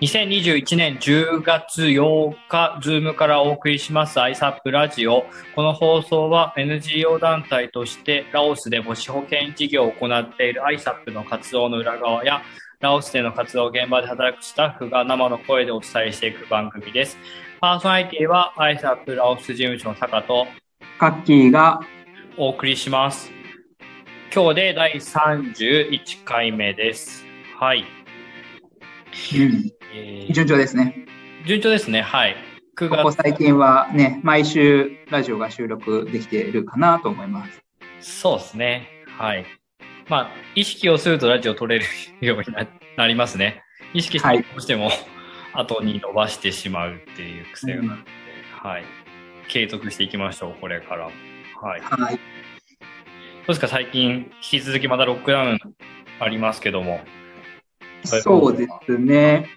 2021年10月8日、ズームからお送りします ISAPH ラジオ。この放送は NGO 団体としてラオスで母子保健事業を行っている ISAP の活動の裏側や、ラオスでの活動現場で働くスタッフが生の声でお伝えしていく番組です。パーソナリティは ISAP ラオス事務所の坂とカッキーがお送りします。今日で第31回目です。はい。うん、えー順調ですね。順調ですね。はい。9ここ月。最近はね、毎週ラジオが収録できているかなと思います。そうですね。はい。まあ、意識をするとラジオ撮れるようにななりますね。意識してはいどうしても後に伸ばしてしまうっていう癖があるので、はい。継続していきましょう、これから。はい。どうはい。ですか、最近、引き続きまだロックダウンありますけども。そうですね。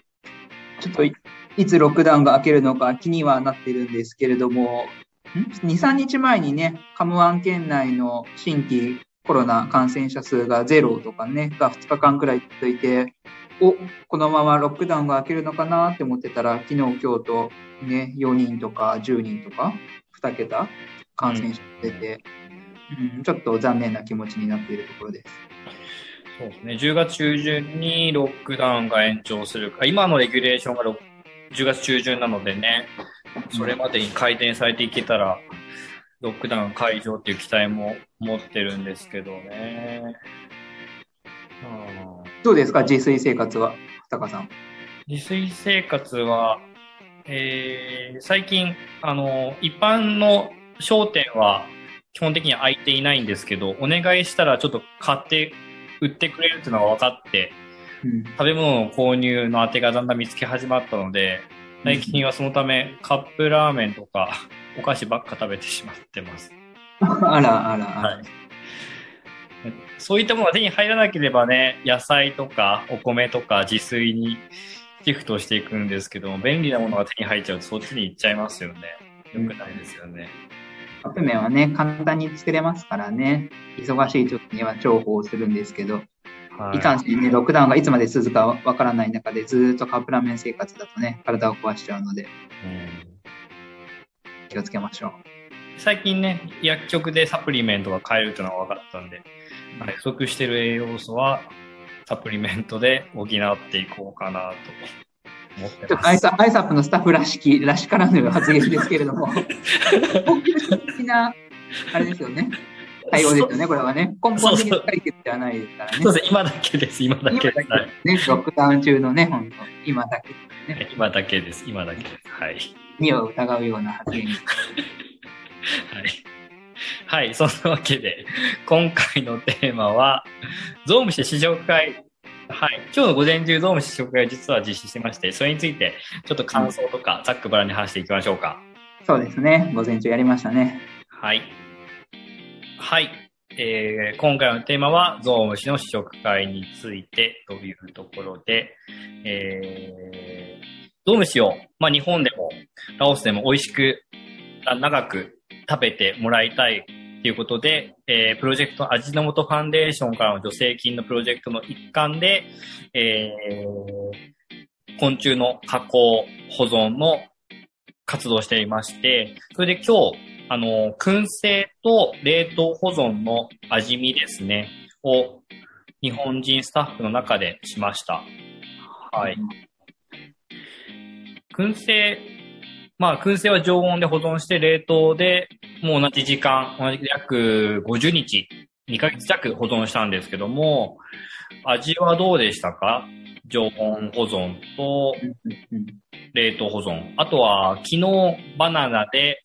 ちょっといつロックダウンが明けるのか気にはなってるんですけれども、2、3日前にね、カムアン県内の新規コロナ感染者数がゼロとかね、が2日間くらい続いて、お、このままロックダウンが明けるのかなって思ってたら、昨日、今日とね、4人とか10人とか、2桁感染者出て、うん、ちょっと残念な気持ちになっているところです。そうですね。10月中旬にロックダウンが延長するか、今のレギュレーションがろ10月中旬なのでね、それまでに改善されていけたら、ロックダウン解除っていう期待も持ってるんですけどね。うんどうですか、自炊生活は、タカさん。自炊生活は、えー最近、あの、一般の商店は基本的には空いていないんですけど、お願いしたらちょっと買って売ってくれるっていうのが分かって、うん食べ物の購入の当てがだんだん見つけ始まったので、最近はそのためカップラーメンとかお菓子ばっか食べてしまってます。あらあらあら。はい。そういったものが手に入らなければね、野菜とかお米とか自炊にシフトしていくんですけども、便利なものが手に入っちゃうとそっちに行っちゃいますよね。よくないですよね。カップ麺はね、簡単に作れますからね、忙しい時には重宝するんですけど、はい。いかんせんね、ロックダウンがいつまで続くかわからない中で、ずーっとカップラーメン生活だとね、体を壊しちゃうので、うん。気をつけましょう。最近ね、薬局でサプリメントが買えるというのが分かったんで、はい不足している栄養素はサプリメントで補っていこうかなとアイます。サアイサップのスタッフらしき、らしからぬ発言ですけれども、本格的な、あれですよね、対応ですよね、これはね。根本的な解決ではないですからね。そうです、今だけです、今だ今けです。ね、ロックダウン中のね、本当今だけですね、今だけです、今だけです。はい。身を疑うような発言。はい。はい、そんなわけで、今回のテーマは、ゾウムシ試食会。はい。今日の午前中、ゾウムシ試食会を実は実施してまして、それについて、ちょっと感想とか、ざっくばらんに話していきましょうか。そうですね、午前中やりましたね。はい。はい。えー今回のテーマは、ゾウムシの試食会についてというところで、えーゾウムシを、まあ、日本でも、ラオスでも美味しく、あ長く食べてもらいたいということで、えープロジェクト味の素ファンデーションからの助成金のプロジェクトの一環で、えー昆虫の加工、保存の活動をしていまして、それで今日、あの、燻製と冷凍保存の味見ですね、を日本人スタッフの中でしました。はい。燻製、まあ、燻製は常温で保存して冷凍でもう同じ時間、同じ約50日、2ヶ月弱保存したんですけども、味はどうでしたか？常温保存とうんうん冷凍保存。あとは、昨日バナナで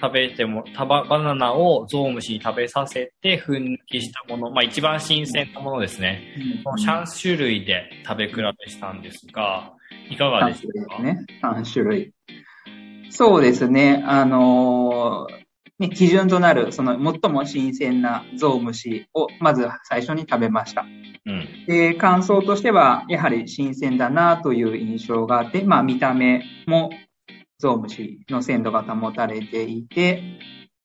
食べても、たばバナナをゾウムシに食べさせて、粉抜きしたもの、まあ一番新鮮なものですね。この3種類で食べ比べしたんですが、いかがで3したか？ね。3種類。そうですね。あのーね、基準となる、その最も新鮮なゾウムシをまず最初に食べました。うん。で、感想としては、やはり新鮮だなという印象があって、まあ見た目もゾウムシの鮮度が保たれていて、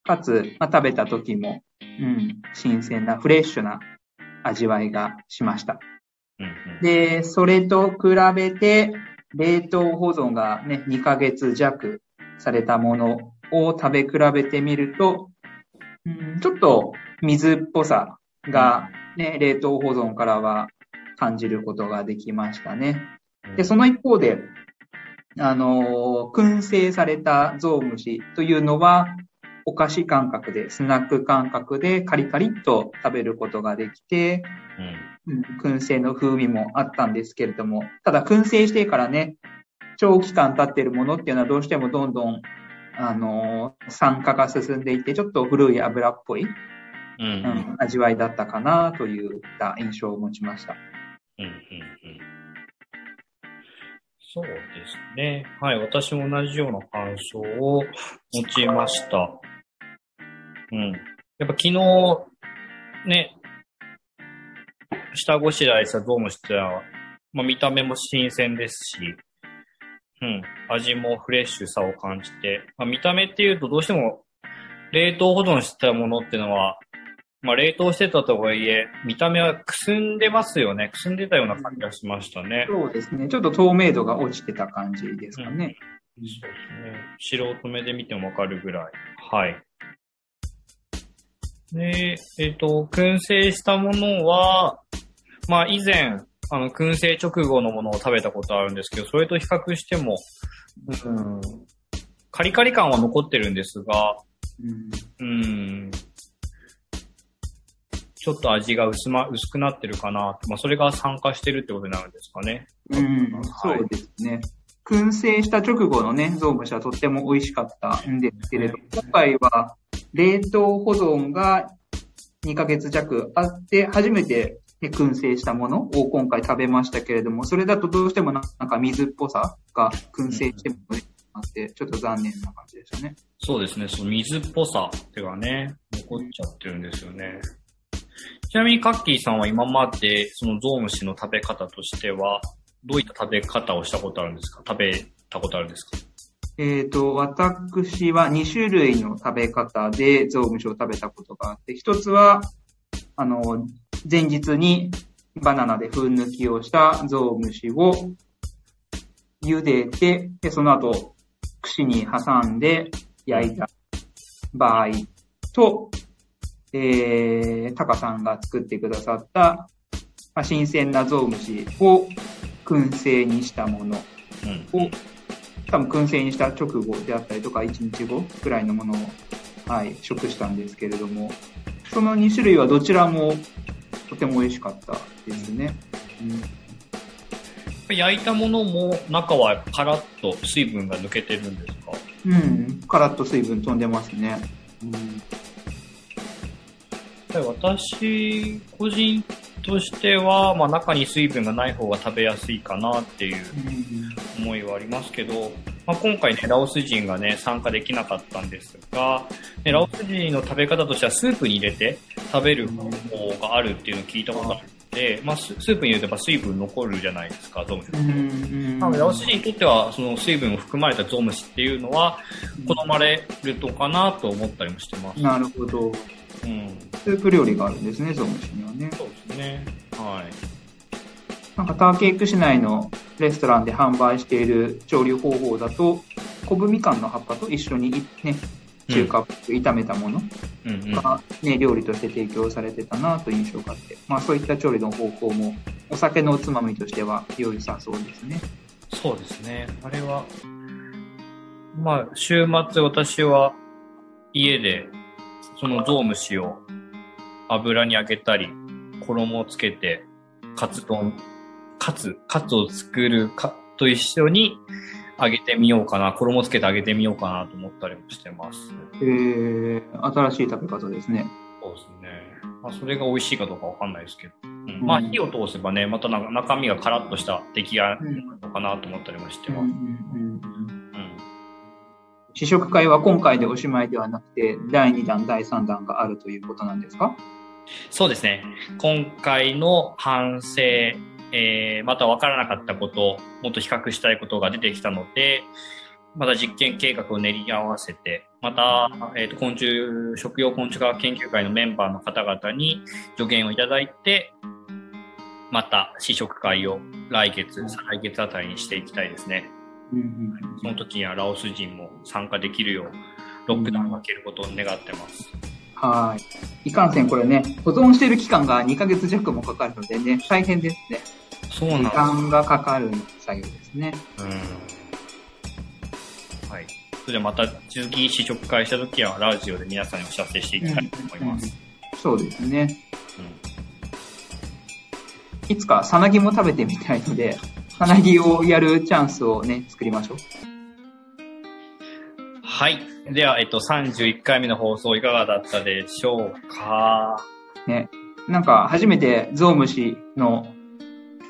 かつ、まあ、食べた時も、うん、新鮮なフレッシュな味わいがしました。で、それと比べて、冷凍保存がね、2ヶ月弱されたものを食べ比べてみると、うん、ちょっと水っぽさがね、冷凍保存からは感じることができましたね。で、その一方で、あの、燻製されたゾウムシというのは、お菓子感覚で、スナック感覚でカリカリっと食べることができて、うん、燻製の風味もあったんですけれども、ただ燻製してからね、長期間経っているものっていうのはどうしてもどんどん、あの酸化が進んでいて、ちょっと古い油っぽい、うん、うん、味わいだったかなといった印象を持ちました。うんうんうんそうですね。はい。私も同じような感想を持ちました。うん。やっぱ昨日、ね、下ごしらえしたゾウムシっては、まあ、見た目も新鮮ですし、うん、味もフレッシュさを感じて、まあ、見た目っていうとどうしても冷凍保存したものっていうのは、まあ、冷凍してたとはいえ、見た目はくすんでますよね。くすんでたような感じがしましたね。そうですね。ちょっと透明度が落ちてた感じですかね。うん、そうですね。素人目で見てもわかるぐらい。はい。で、えっ、ー、と、燻製したものは、まあ以前、あの、燻製直後のものを食べたことあるんですけど、それと比較しても、うん、カリカリ感は残ってるんですが、うん、うんちょっと味が薄,、ま、薄くなってるかな。まあ、それが酸化してるってことになるんですかね。うん、そうですね。燻製した直後のね、ゾウムシはとっても美味しかったんですけれど、今回は冷凍保存が2ヶ月弱あって、初めて燻製したものを今回食べましたけれども、それだとどうしてもなんか水っぽさが燻製してもあって、ちょっと残念な感じでしたね。そうですね、その水っぽさっていうかね、残っちゃってるんですよね。ちなみにカッキーさんは今までそのゾウムシの食べ方としては、どういった食べ方をしたことあるんですか？食べたことあるんですか？えっ、ー、と、私は2種類の食べ方でゾウムシを食べたことがあって、一つは、あの、前日にバナナで粉抜きをしたゾウムシを茹でて、で、その後、串に挟んで焼いた場合と、えー、タカさんが作ってくださった、まあ、新鮮なゾウムシを燻製にしたものを、うん、多分燻製にした直後であったりとか、1日後くらいのものを、はい、食したんですけれども、その2種類はどちらもとても美味しかったですね。うん、焼いたものも中はカラッと水分が抜けてるんですか？うん、カラッと水分飛んでますね。うん私個人としては、まあ、中に水分がない方が食べやすいかなっていう思いはありますけど、まあ、今回ね、ラオス人がね、参加できなかったんですが、ね、ラオス人の食べ方としてはスープに入れて食べる方法があるっていうのを聞いたことあるので、まあ、スープに入れてば水分残るじゃないですか、ゾウムシ。なので、ラオス人にとっては、その水分を含まれたゾウムシっていうのは、好まれるとかなと思ったりもしてます。なるほど。うん、スープ料理があるんですね、ゾウムシにはね。そうですね。はい。なんかターケーク市内のレストランで販売している調理方法だと、昆布みかんの葉っぱと一緒にね、中華っぽく炒めたものが、ね、料理として提供されてたなという印象があって、まあそういった調理の方法もお酒のおつまみとしては良いさそうですね。そうですね。あれは、まあ週末私は家でそのゾウムシを油に揚げたり、衣をつけて、カツ丼、カツ、カツを作るかと一緒に揚げてみようかな、衣つけて揚げてみようかなと思ったりもしてます。へえ新しい食べ方ですね。そうですね。まあ、それが美味しいかどうかわかんないですけど。うん、まあ、火を通せばね、また中身がカラッとした出来上がるのかなと思ったりもしてます。うんうんうん試食会は今回でおしまいではなくて、第2弾、第3弾があるということなんですか？そうですね。今回の反省、えー、また分からなかったこと、もっと比較したいことが出てきたので、また実験計画を練り合わせて、また、えーと、昆虫、食用昆虫科学研究会のメンバーの方々に助言をいただいて、また試食会を来月、再来月あたりにしていきたいですね。うんうんその時にはラオス人も参加できるよう、ロックダウンが明けることを願ってます。はい。いかんせんこれね、保存している期間が2ヶ月弱もかかるのでね、大変ですね。時そうなんです。間がかかる作業ですね。うん。はい。それではまた次試食会した時はラジオで皆さんにお知らせしていきたいと思います。そうですね。うんいつかさなぎも食べてみたいので、さなぎをやるチャンスをね、作りましょう。はい。では、えっと、31回目の放送いかがだったでしょうか？ね。なんか初めてゾウムシの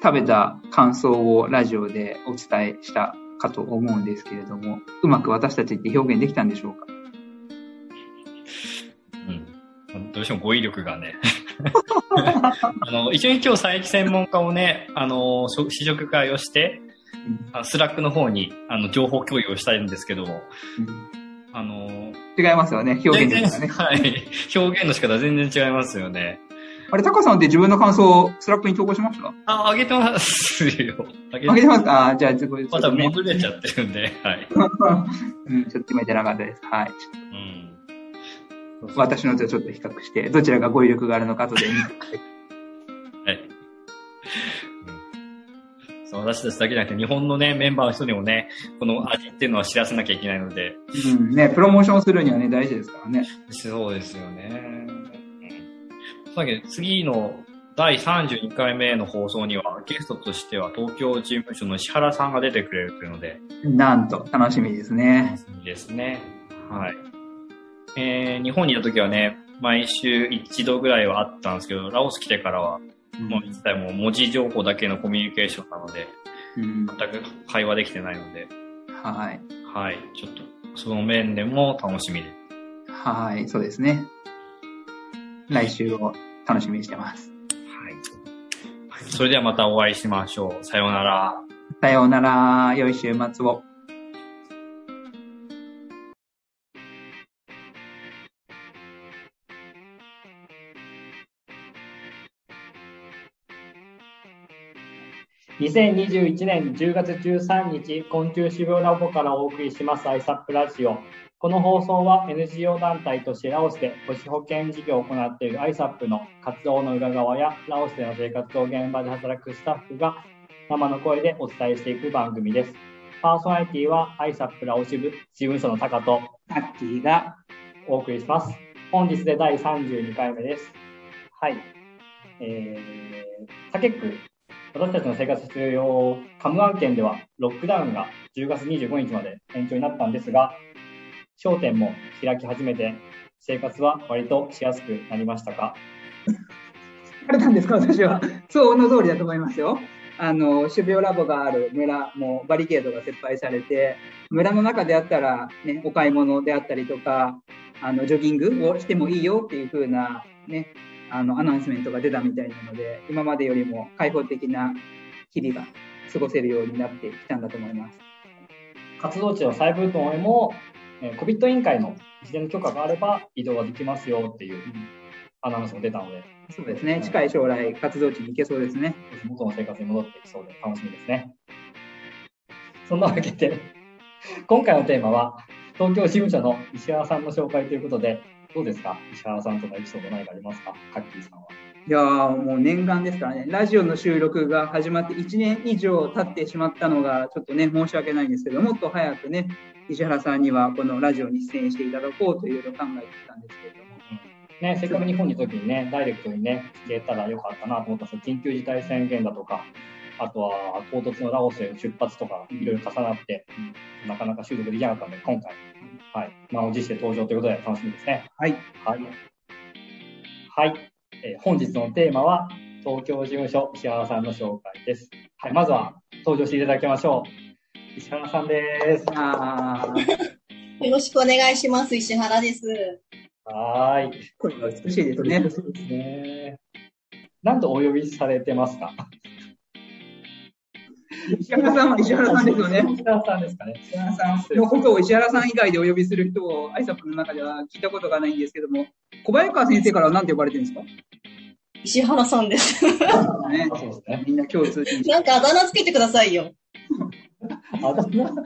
食べた感想をラジオでお伝えしたかと思うんですけれども、うまく私たちって表現できたんでしょうか？うん。どうしても語彙力がね。あの、一応に今日佐伯専門家をね、あの、試食会をして、あスラックの方に、あの、情報共有をしたいんですけども、あの、違いますよね、表現全然、力がね。はい。表現の仕方全然違いますよね。あれ、タカさんって自分の感想をスラックに投稿しました？あ、あげてますよ。あげてますかあじゃあ、ちょっと、また戻れちゃってるんで、はい。うん、ちょっと決めてなかったです。はい。うん。私のとちょっと比較して、どちらが語彙力があるのかとで見てはい。うんそう、私たちだけじゃなくて、日本のね、メンバーの人にもね、この味っていうのは知らせなきゃいけないので、うん、ね、プロモーションするにはね、大事ですからね。そうですよね。うん。さっき次の第32回目の放送には、ゲストとしては東京事務所の石原さんが出てくれるというので、なんと、楽しみですね。いいですね。はい。えー、日本にいた時はね、毎週一度ぐらいはあったんですけど、ラオス来てからは、もう一切もう文字情報だけのコミュニケーションなので、うん、全く会話できてないので、はい。はい。ちょっと、その面でも楽しみで。はい、そうですね。来週を楽しみにしてます。はい。それではまたお会いしましょう。さようなら。さようなら、良い週末を。2021年10月13日、昆虫種苗ラボからお送りします ISAP ラジオ。この放送は NGO 団体としてラオスで母子保健事業を行っている ISAP の活動の裏側やラオスでの生活を現場で働くスタッフが生の声でお伝えしていく番組です。パーソナリティは ISAP ラオス部事務所のタカとタッキーが、お送りします。本日で第32回目です。はい。えー、サケック、私たちの生活必要カムアン県ではロックダウンが10月25日まで延長になったんですが、商店も開き始めて、生活は割としやすくなりましたか？あれなんですか、私は。そうの通りだと思いますよ。あの、種苗ラボがある村もバリケードが撤廃されて、村の中であったら、ね、お買い物であったりとか、あの、ジョギングをしてもいいよっていう風な、ね、あの、アナウンスメントが出たみたいなので、今までよりも開放的な日々が過ごせるようになってきたんだと思います。活動地の再ブートンへも、えー、COVID 委員会の事前の許可があれば移動ができますよっていうアナウンスも出たので、そうですね。近い将来、活動地に行けそうですね。元の生活に戻ってきそうで楽しみですね。そんなわけで、今回のテーマは、東京事務所の石原さんの紹介ということで、どうですか？石原さんとのエピソード何かありますか？カッキーさんは。いやーもう念願ですからね、ラジオの収録が始まって1年以上経ってしまったのが、ちょっとね、申し訳ないんですけど、もっと早くね、石原さんにはこのラジオに出演していただこうというのを考えてきたんですけれども。ね、せっかく日本にいた時にね、ダイレクトにね、聞けたらよかったなと思ったんですけど、緊急事態宣言だとか、あとは唐突のラオスへの出発とか、いろいろ重なって、なかなか収録できなかったので、今回、はい、満を持して登場ということで楽しみですね。はい。はい。はい。えー本日のテーマは、東京事務所石原さんの紹介です。はい、まずは登場していただきましょう。石原さんです。よろしくお願いします。石原です。はーい。声が美しいですね。そうですね。なんとお呼びされてますか？石原さんは石原さんですよね。石原さんですかね。石原さんのことを石原さん以外でお呼びする人を、アイサップの中では聞いたことがないんですけども、小早川先生からは何て呼ばれてるんですか？石原さんです。ねそうですね。みんな共通。なんかあだ名つけてくださいよ。あだ名、あだ名、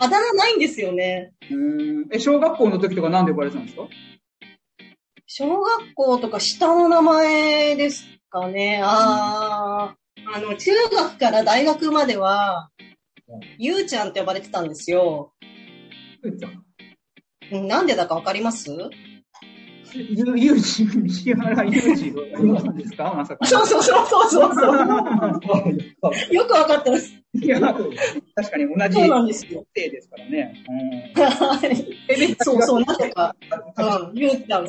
あだ名？ないんですよね。うーんえ、小学校の時とかなんで呼ばれてたんですか？小学校とか下の名前ですかね。ああ、あの、中学から大学までは、ゆうちゃんって呼ばれてたんですよ。うんなんでだかわかります？ゆ、ゆうじ、石原ゆうじをやりますんですか？まさか。そうそうそうそうそうそう。よくわかってます。いや、確かに同じそうなんですよ。生ですからね。はいそうそう、なぜか。うん、ゆうちゃん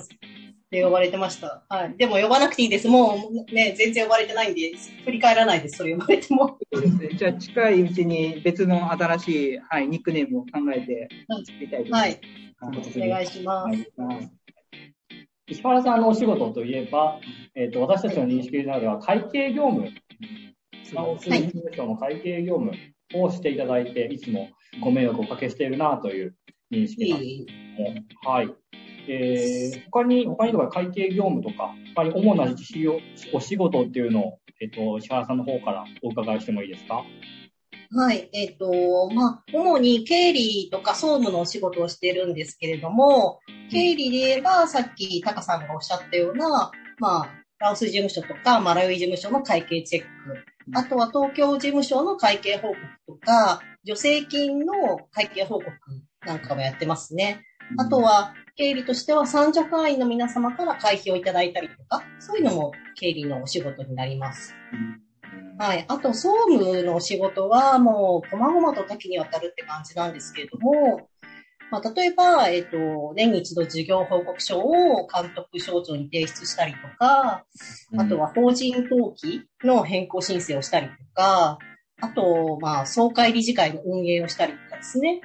って呼ばれてました。はい。でも呼ばなくていいです。もうね、全然呼ばれてないんで、振り返らないです。それ呼ばれても。そうですね。じゃあ、近いうちに別の新しい、はい、ニックネームを考えて作りたいと思はいい。ます。お願いします。はい石原さんのお仕事といえば、えっ、と、私たちの認識であれば、会計業務、スマホ通信の会計業務をしていただいて、いつもご迷惑をおかけしているなという認識なんですけども、はい。えー、他に、他にとか会計業務とか、他に主なお仕事っていうのを、えっ、と、石原さんの方からお伺いしてもいいですか？はい。えっ、と、まあ、主に経理とか総務のお仕事をしてるんですけれども、経理で言えば、さっきタカさんがおっしゃったような、まあ、ラオス事務所とか、マラウイ事務所の会計チェック、あとは東京事務所の会計報告とか、助成金の会計報告なんかもやってますね。あとは、経理としては、三助会員の皆様から会費をいただいたりとか、そういうのも経理のお仕事になります。はい。あと、総務のお仕事は、もう、細々と多岐にわたるって感じなんですけれども、まあ、例えば、えっ、と、年に一度事業報告書を監督省庁に提出したりとか、あとは法人登記の変更申請をしたりとか、あと、まあ、総会理事会の運営をしたりとかですね。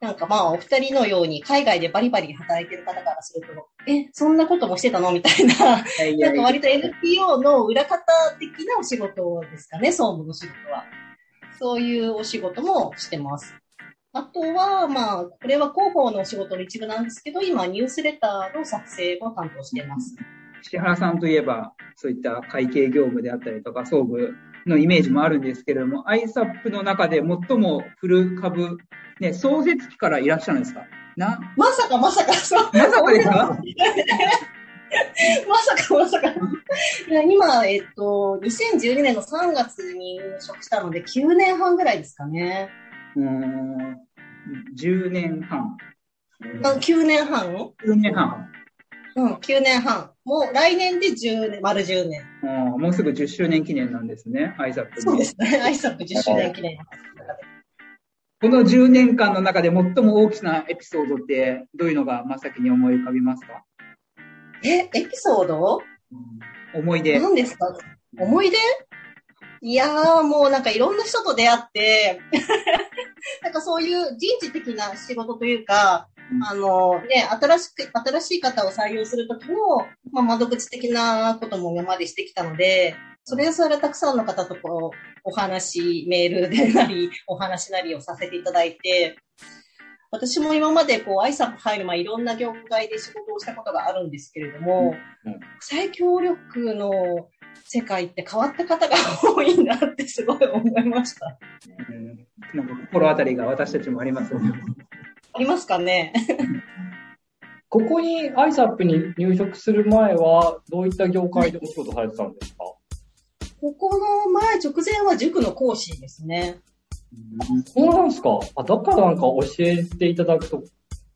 なんかまあ、お二人のように海外でバリバリ働いてる方からすると、え、そんなこともしてたの？みたいな、いやいやなんか割と NPO の裏方的なお仕事ですかね、総務の仕事は。そういうお仕事もしてます。あとは、まあ、これは広報のお仕事の一部なんですけど、今、ニュースレターの作成を担当しています。石原さんといえば、そういった会計業務であったりとか、総務のイメージもあるんですけれども、ISAP の中で最も古株、ね、創設期からいらっしゃるんですか？な、まさかまさか、そう。まさかですか？まさかまさか。今、えっと、2012年の3月に入職したので、9年半ぐらいですかね。うーん、10年半。あ9年半10年半。うん、9年半。もう来年で10年、丸10年。うんもうすぐ10周年記念なんですね、ISAP に。そうですね。アイサップ10周年記念。この10年間の中で最も大きなエピソードって、どういうのが真っ先に思い浮かびますか、え、エピソード？思い出。何ですか？思い出？いやー、もうなんかいろんな人と出会って、なんかそういう人事的な仕事というか、うんあのね、新しく、新しい方を採用するときの、まあ、窓口的なことも今までしてきたので、それぞれたくさんの方とこう、お話、メールでなり、お話なりをさせていただいて、私も今までこう、アイサップ入る前、いろんな業界で仕事をしたことがあるんですけれども、うんうん国際協力の世界って変わった方が多いなってすごい思いました。うんなんか心当たりが私たちもありますよね。ありますかね？ここに ISAP に入職する前は、どういった業界でお仕事されてたんですか？ここの前、直前は塾の講師ですね。そうなんですかあ、だからなんか教えていただくと、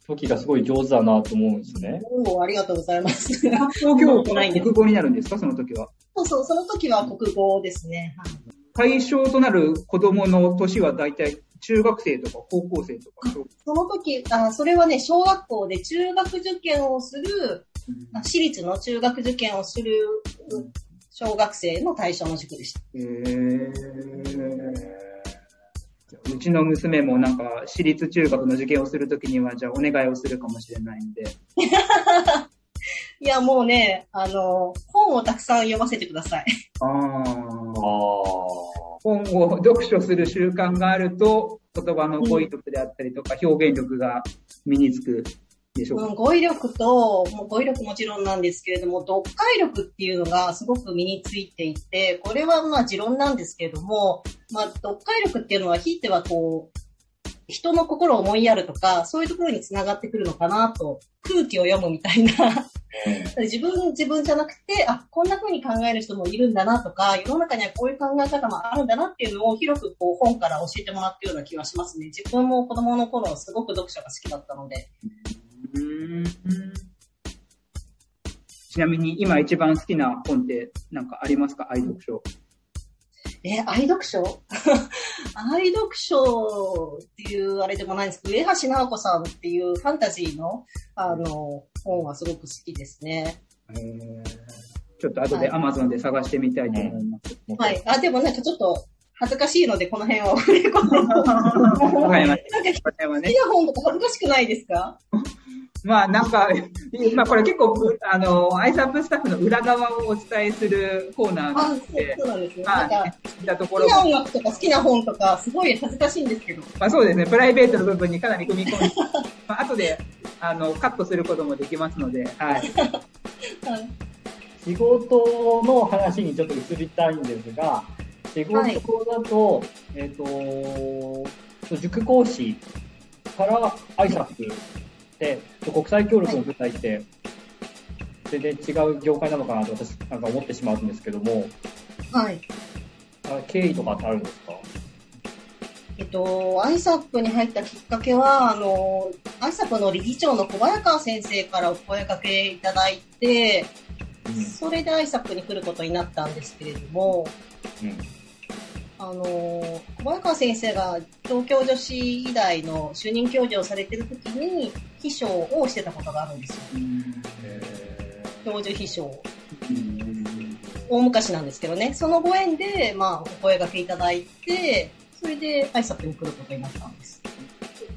時がすごい上手だなと思うんですね。おーありがとうございます。そう東京語は国語になるんですか、その時は。そう、その時は国語ですね。はい対象となる子供の年は大体中学生とか高校生とか。その時あ、それはね、小学校で中学受験をする、あ私立の中学受験をする小学生の対象の塾でした。へーうちの娘もなんか私立中学の受験をするときにはじゃあお願いをするかもしれないんで。いや、もうね、あの、本をたくさん読ませてください。ああ。本を読書する習慣があると言葉の語彙力であったりとか表現力が身につくでしょうか、うん、語彙力と、もう語彙力もちろんなんですけれども、読解力っていうのがすごく身についていて、これはまあ持論なんですけれども、まあ読解力っていうのは、ひいてはこう、人の心を思いやるとか、そういうところにつながってくるのかなと、空気を読むみたいな自分、自分じゃなくて、あ、こんな風に考える人もいるんだなとか、世の中にはこういう考え方もあるんだなっていうのを広くこう本から教えてもらったような気がしますね。自分も子供の頃すごく読書が好きだったので。うんちなみに今一番好きな本って何かありますか？愛読書。え、愛読書？愛読書っていうあれでもないんですけど、上橋直子さんっていうファンタジーの、あの、本はすごく好きですね。えー、ちょっと後で Amazon で探してみたいと思います。はい。あ、でもなんかちょっと恥ずかしいのでこの辺を触れ込んで。わかりました。なんか、好きな本とか恥ずかしくないですか？まあなんか、まあこれ結構、あの、アイサップスタッフの裏側をお伝えするコーナーなので、そうなんですね。まあ、好きな音楽とか好きな本とか、すごい恥ずかしいんですけど。まあそうですね、プライベートの部分にかなり踏み込んで、まあ後で、あの、カットすることもできますので、はい。仕事の話にちょっと移りたいんですが、仕事だと、はい、えっ、ー、と、塾講師から挨拶で、国際協力の舞台って、全然違う業界なのかなと私なんか思ってしまうんですけども、はい。経緯とかってあるんですか？えっと、アイサップに入ったきっかけは、あの、アイサップの理事長の小早川先生からお声掛けいただいて、うん、それでアイサップに来ることになったんですけれども、うんあの、小早川先生が東京女子医大の主任教授をされてる時に、秘書をしてたことがあるんですよ。教授秘書。大昔なんですけどね、そのご縁で、まあ、お声掛けいただいて、それで挨拶に来ることになったんです。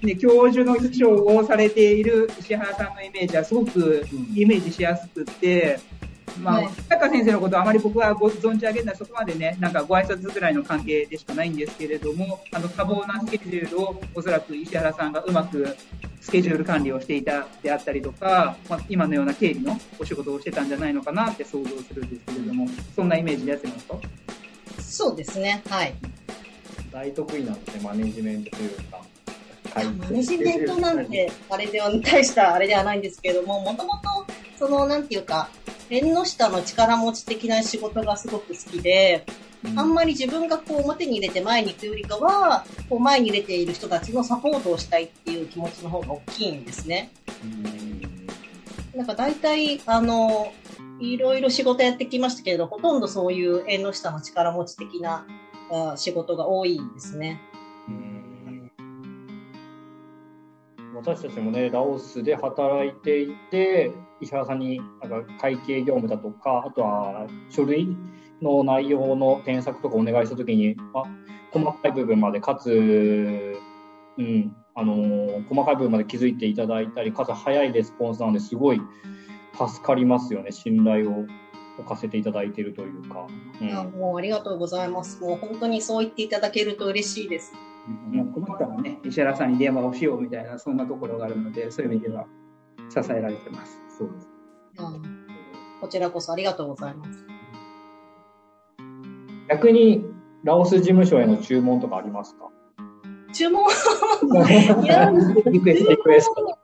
ね、教授の秘書をされている石原さんのイメージはすごくイメージしやすくて、まあ、高先生のことはあまり僕はご存じ上げるのはそこまでね、なんかご挨拶ぐらいの関係でしかないんですけれども、あの多忙なスケジュールをおそらく石原さんがうまくスケジュール管理をしていたであったりとか、まあ、今のような経理のお仕事をしてたんじゃないのかなって想像するんですけれども、そんなイメージでやってますか？そうですね、はい。大得意なんですね、マネジメントというか。マネジメントなんて、あれでは、大したあれではないんですけども、もともと、その、なんていうか、縁の下の力持ち的な仕事がすごく好きで、うん、あんまり自分がこう表に入れて前に行くよりかは、こう前に入れている人たちのサポートをしたいっていう気持ちの方が大きいんですね。うん、なんか大体、あの、いろいろ仕事やってきましたけれど、ほとんどそういう縁の下の力持ち的な仕事が多いですね。私たちもね、ラオスで働いていて、石原さんになんか会計業務だとか、あとは書類の内容の添削とかお願いしたときに、あ、細かい部分まで、かつ、うん、あのー、細かい部分まで気づいていただいたり、かつ早いレスポンスなのですごい助かりますよね、信頼を置かせていただいているというか。うん、もうありがとうございます。もう本当にそう言っていただけると嬉しいです。もう困ったらね、石原さんに電話をしようみたいな、そんなところがあるので、そういう意味では支えられてます。そうです。うん、こちらこそありがとうございます。逆に、ラオス事務所への注文とかありますか？注文？いや、リクエスト、リクエスト。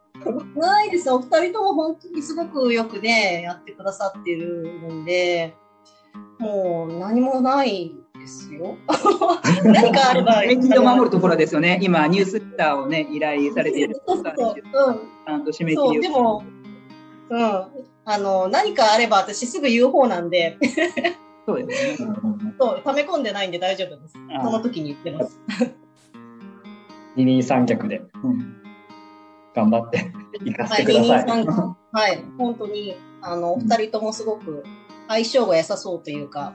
ないです。お二人とも本当にすごくよくね、やってくださってるんで、もう何もないですよ。何かあれば。免疫を守るところですよね。今、ニュースレターをね、依頼されている。そうそうそう。うん。ちゃんと締め切りを。でも、うん。あの、何かあれば私すぐ言う方なんで。そうですね。そう、溜め込んでないんで大丈夫です。その時に言ってます。二人三脚で。頑張って行かせてください。はい、本当に、あの、お二人ともすごく相性が良さそうというか。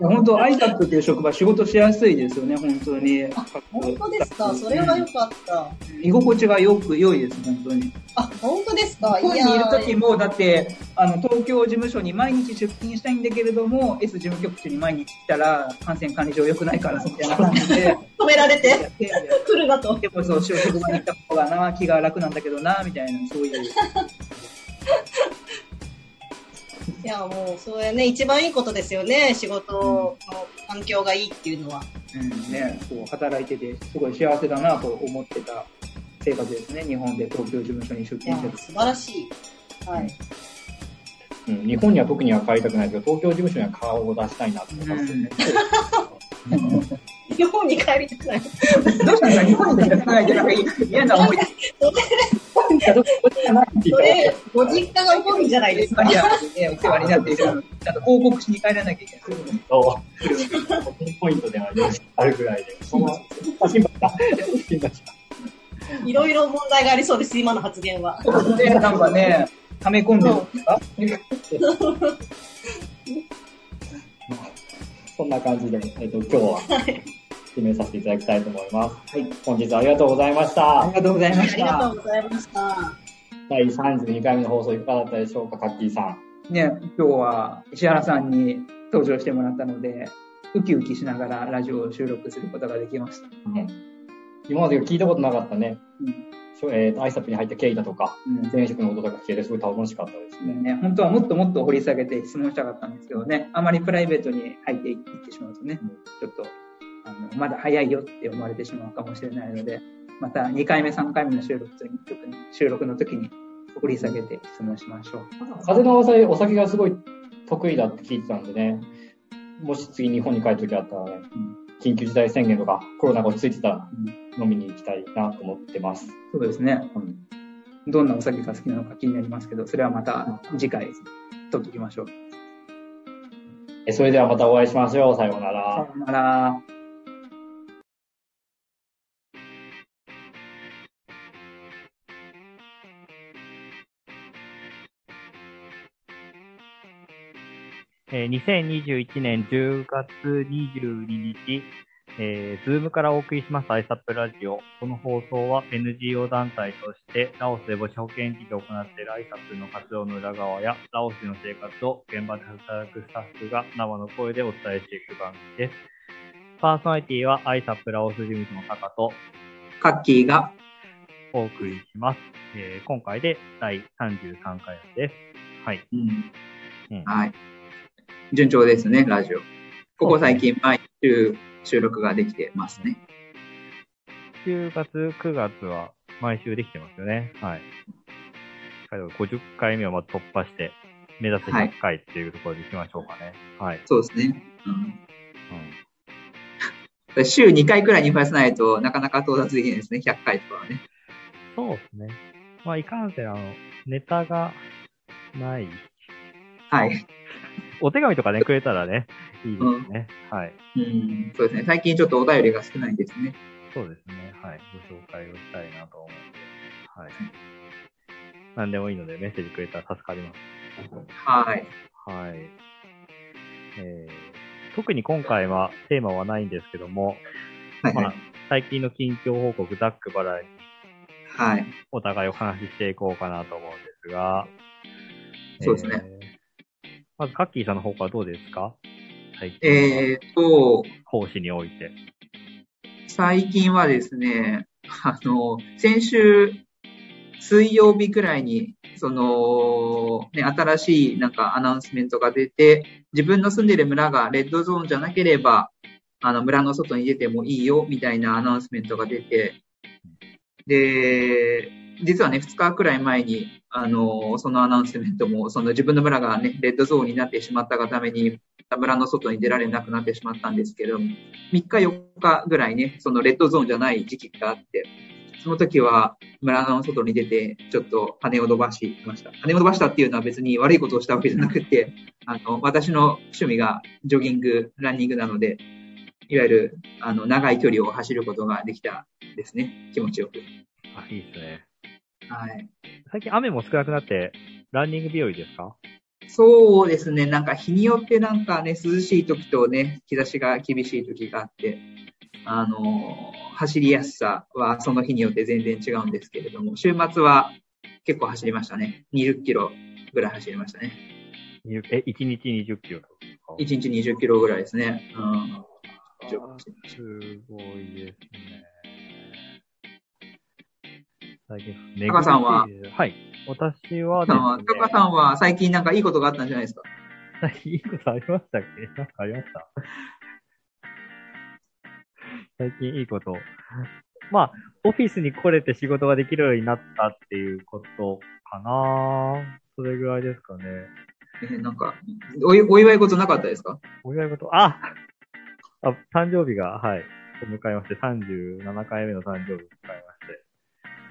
本当、アイタックという職場、仕事しやすいですよね、本当に。本当ですか？それは良かった。居心地がよく、良いです、本当に。あ、本当ですか？日本にいる時も、だって、あの、東京事務所に毎日出勤したいんだけれども、S 事務局地に毎日来たら、感染管理上良くないから、みたいな感じで。止められて、来るなと。でもそう、職場に行った方がな、気が楽なんだけどな、みたいな、そういう。いや、もう、それね、一番いいことですよね。仕事の環境がいいっていうのは。うんね、そう、働いてて、すごい幸せだなと思ってた生活ですね。日本で東京事務所に出勤して素晴らしい。はい。うん、日本には特には帰りたくないけど、東京事務所には顔を出したいなと思いますよね。日本に帰りたくない。どうしたんですか日本に帰りたくないってなんか嫌な思い。それ、ご実家が多いんじゃないですか。いや、お世話になっている。あと報告しに帰らなきゃいけない。そう。ピンポイントであるぐらいで。その、いろいろ問題がありそうです、今の発言は。なんかね、溜め込んでるんですか？そんな感じで、えっ、と、今日は、決めさせていただきたいと思います。はい。本日はありがとうございました。ありがとうございました。ありがとうございました。第32回目の放送いかがだったでしょうか、カッキーさん。ね、今日は石原さんに登場してもらったので、ウキウキしながらラジオを収録することができました、ね。今まで聞いたことなかったね。うんえー、アイサップに入った経緯だとか、うん、前職のこととか聞けてすごい楽しかったですね。ね本当はもっともっと掘り下げて質問したかったんですけどね、あまりプライベートに入っていってしまうとね、うん、ちょっと、あの、まだ早いよって思われてしまうかもしれないので、また2回目、3回目の収録に収録の時に掘り下げて質問しましょう。風のお酒お酒がすごい得意だって聞いてたんでね、もし次日本に帰る時あったらね、うん緊急事態宣言とかコロナが落ち着いてたら飲みに行きたいなと思ってます。そうですね。うん、どんなお酒が好きなのか気になりますけど、それはまた次回取っておきましょう。それではまたお会いしましょう。さようなら。さようなら。えー、2021年10月22日、えー、ズームからお送りします ISAPH ラジオ。この放送は NGO 団体としてラオスで母子保健事業を行っている ISAP の活動の裏側やラオスでの生活を現場で働くスタッフが生の声でお伝えしていく番組です。パーソナリティは ISAP ラオス事務所のタカとカッキーがお送りします。えー、今回で第33回です。はい。うん。うん、はい。順調ですね、ラジオ。ここ最近、毎週収録ができてますね。10月、9月は毎週できてますよね。はい。50回目をまず突破して、目指せ100回っていうところでいきましょうかね。はい。そうですね。うん。うん、週2回くらいに増やさないとなかなか到達できないですね、100回とかはね。そうですね。まあ、いかんせん、あの、ネタがない。はい。お手紙とかね、くれたらね、いいですね。うん、はい。うん、そうですね。最近ちょっとお便りが少ないですね。そうですね。はい。ご紹介をしたいなと思うので、はい。何でもいいのでメッセージくれたら助かります。はい。はい。えー、特に今回はテーマはないんですけども、はい、はい、まあ、最近の近況報告、ざっくばらに、はい。お互いお話ししていこうかなと思うんですが、そうですね。えーまず、カッキーさんの方からどうですか？えっ、と、講師において。最近はですね、あの、先週、水曜日くらいに、その、ね、新しいなんかアナウンスメントが出て、自分の住んでる村がレッドゾーンじゃなければ、あの、村の外に出てもいいよ、みたいなアナウンスメントが出て、で、実はね、2日くらい前に、あの、そのアナウンスメントも、その自分の村がね、レッドゾーンになってしまったがために、村の外に出られなくなってしまったんですけど、3日4日ぐらいね、そのレッドゾーンじゃない時期があって、その時は村の外に出て、ちょっと羽を伸ばしました。羽を伸ばしたっていうのは別に悪いことをしたわけじゃなくて、あの、私の趣味がジョギング、ランニングなので、いわゆる、あの、長い距離を走ることができたですね。気持ちよく。あ、いいですね。はい。最近雨も少なくなって、ランニング日和ですか？そうですね。なんか日によってなんかね、涼しい時とね、日差しが厳しい時があって、あの走りやすさはその日によって全然違うんですけれども、週末は結構走りましたね。20キロぐらい走りましたね。え、1日20キロとか？1日20キロぐらいですね。うん。すごいですね。最近、タカさんは？はい。私はでタカさんは、すね、タカさんは最近なんかいいことがあったんじゃないですか？最 近いいことありましたっけ？なんかありました？最近いいこと。まあ、オフィスに来れて仕事ができるようになったっていうことかな。それぐらいですかね。えーなんかおい、お祝い事なかったですか？お祝い事、あ！あ誕生日が、はい、迎えまして、37回目の誕生日を迎えまして、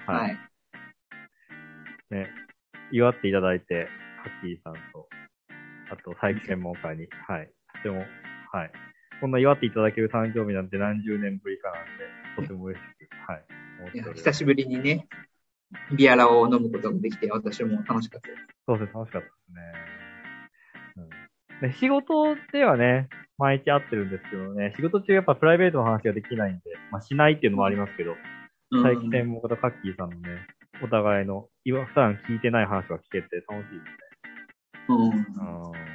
はい。はい。ね、祝っていただいて、ハッキーさんと、あと、佐伯専門家に、はい。とても、はい。こんな祝っていただける誕生日なんて何十年ぶりかなんで、とても嬉しく、はい。久しぶりにね、ビアラを飲むことができて、私も楽しかったです。そうですね、楽しかったですね。うん、で仕事ではね、毎日会ってるんですけどね、仕事中やっぱプライベートの話ができないんで、まあしないっていうのもありますけど、うん最近専門家とカッキーさんのね、お互いの、いわ普段聞いてない話が聞けて楽しいですね。うん。うん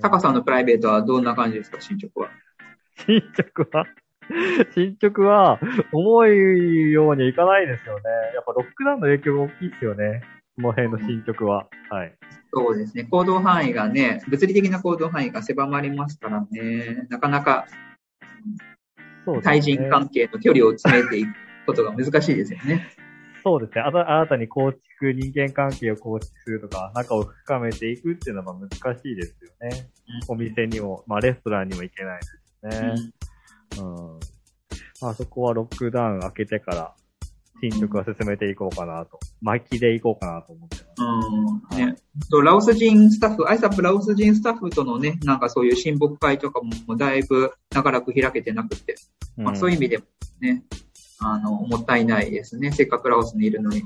タカさんのプライベートはどんな感じですか、進捗は。進捗は？進捗は、思うようにいかないですよね。やっぱロックダウンの影響が大きいですよね。この辺の進捗は。はい。そうですね。行動範囲がね、物理的な行動範囲が狭まりますからね、なかなかね。対人関係の距離を詰めていくことが難しいですよね。そうですね。新たに構築、人間関係を構築するとか、仲を深めていくっていうのは難しいですよね。お店にも、まあレストランにも行けないですね。うん。まあそこはロックダウン明けてから、進捗は進めていこうかなと。巻きでいこうかなと思って。うん。ね。とラオス人スタッフ、アイサップラオス人スタッフとのね、なんかそういう親睦会とかもだいぶ長らく開けてなくて、まあそういう意味でもね、あの、もったいないですね。せっかくラオスにいるのに。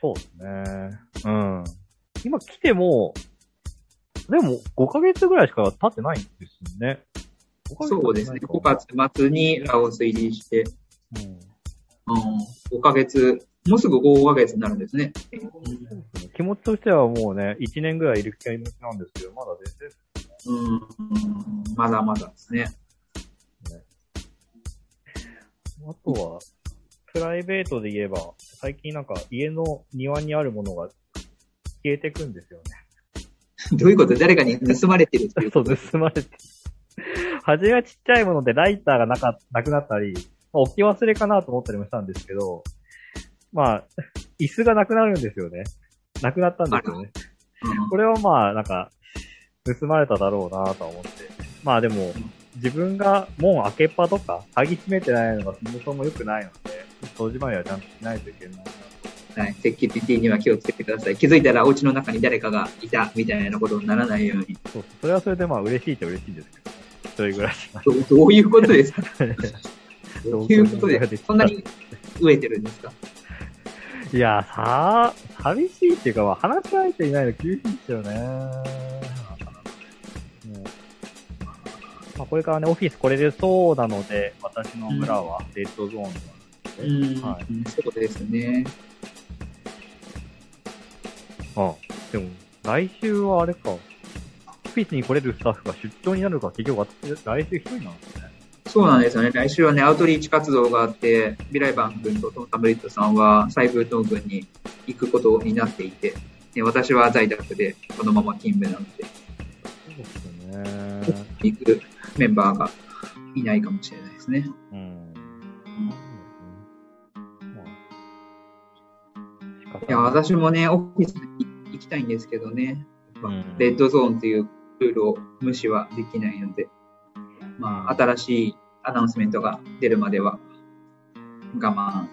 そうですね。うん。今来ても、でも5ヶ月ぐらいしか経ってないんですよね。5ヶ月そうですね。経っ5てないか月末にラオス入りして、うんうん、5ヶ月、もうすぐ5ヶ月になるんですね。気持ちとしてはもうね、1年ぐらいいる気なんですけど、まだ全然うん、まだまだですね。あとは、プライベートで言えば、最近なんか家の庭にあるものが消えてくんですよね。どういうこと？誰かに盗まれてるっていうそう、盗まれて。端がちっちゃいものでライターがなか、なくなったり、まあ置き忘れかなと思ったりもしたんですけど、まあ、椅子がなくなるんですよね。なくなったんですよね。うんこれはまあ、なんか、盗まれただろうなとは思って。まあでも、自分が門開けっぱとか、鍵閉めてないのがそもそも良くないので、掃除まではちゃんとしないといけないな。はい、セキュリティには気をつけてください。気づいたらお家の中に誰かがいたみたいなことにならないように。そう、それはそれでまあ嬉しいっちゃ嬉しいんですけど、一人暮らしが。どどういうことですか？どどういうことですか？そんなに飢えてるんですか？いや、さあ、寂しいっていうか、まあ、話し相手いないの厳しいですよね。ねまあ、これからね、オフィスこれでそうなので、私の村はレッドゾーンなんですね。はい。うんそうですね。あでも、来週はあれか、オフィスに来れるスタッフが出張になるから、結局私、来週一人なんですね。そうなんですよね。来週はね、アウトリーチ活動があって、ビライバン君とトンタムリットさんはサイブートン軍に行くことになっていて、で私は在宅でこのまま勤務なので、そうですよね。行くメンバーがいないかもしれないですね。うん。いや、私もね、オフィスに行きたいんですけどね、うんレッドゾーンというルールを無視はできないので、まあ、新しいアナウンスメントが出るまでは我慢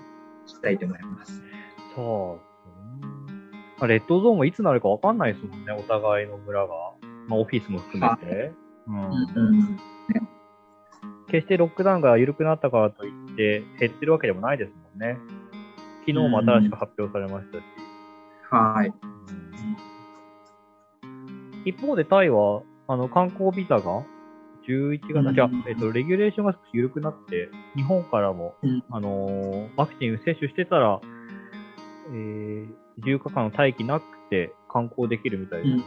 したいと思います。そうレッドゾーンがいつなるかわかんないですもんね、お互いの村が。まあ、オフィスも含めて。うんうん決してロックダウンが緩くなったからといって減ってるわけでもないですもんね。昨日も新しく発表されましたし。はい。一方でタイは、あの、観光ビザが11月、うんじゃあ、えっと、レギュレーションが少し緩くなって、日本からも、うんあのーワクチン接種してたら、えー、自由価格の待機なくて観光できるみたいですよね。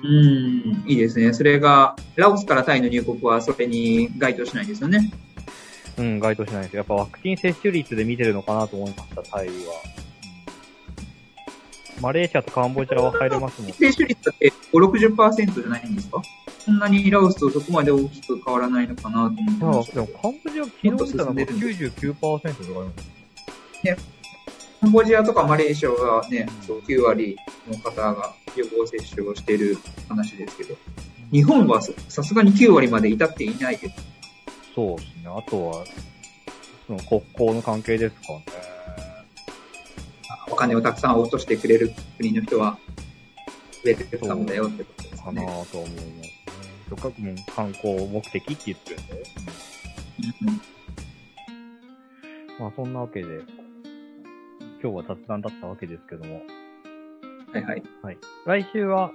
うん、いいですね。それが、ラオスからタイの入国はそれに該当しないんですよね。うん、該当しないです。やっぱワクチン接種率で見てるのかなと思いました、タイは。うんマレーシアとカンボジアは入れますもん。接種率って5、60%じゃないんですか？そんなにラオスとそこまで大きく変わらないのかなと思ってでもカンボジア昨日見たのが99%とかありますカンボジアとかマレーシアはね、そう9割の方が予防接種をしている話ですけど、日本はささすがに9割まで至っていないです。そうですね。あとは、その国交の関係ですかね。お金をたくさん落としてくれる国の人は、ウェルカムだよってことですかなね。と思いますね。とかくも観光目的って言ってるんで。うんまあそんなわけで、今日は雑談だったわけですけども、はいはい。はい。来週は、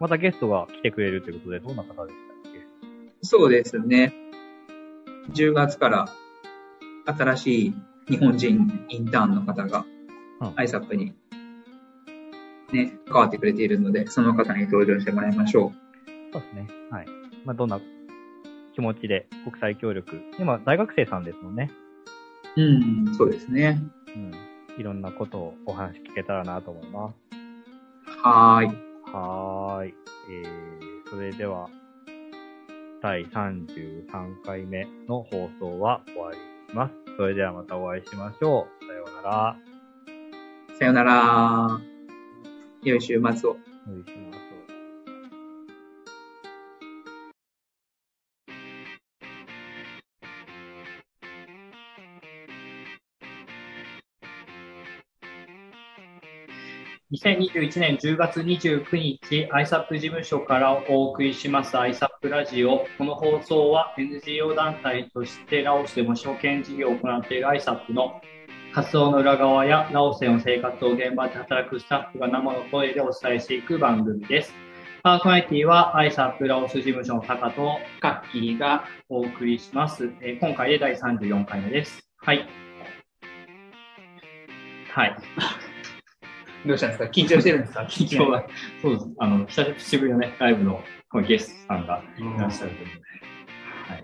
またゲストが来てくれるということで、どんな方でしたっけ？そうですね。10月から新しい日本人インターンの方がうん ISAP にね、関わってくれているので、その方に登場してもらいましょそうですね。はい。まあどんな気持ちで国際協力。今、大学生さんですもんね。う。うん、そうですね。うん。いろんなことをお話聞けたらなと思います。はーい。はーい。えー、それでは、第33回目の放送は終わります。それではまたお会いしましょう。さようなら。さよなら。良い週末を。お会いしま2021年10月29日、ISAP 事務所からお送りします ISAP ラジオ。この放送は NGO 団体としてラオスでも証券事業を行っている ISAP の活動の裏側やラオスでの生活を現場で働くスタッフが生の声でお伝えしていく番組です。パーソナリティは ISAP ラオス事務所のタカとカッキーがお送りします。えー今回で第34回目です。はい。はい。どうしたんですか？緊張してるんですか？緊張は、そうです。あの、久しぶりのね、ライブのゲストさんがいらっしゃるということで、はい。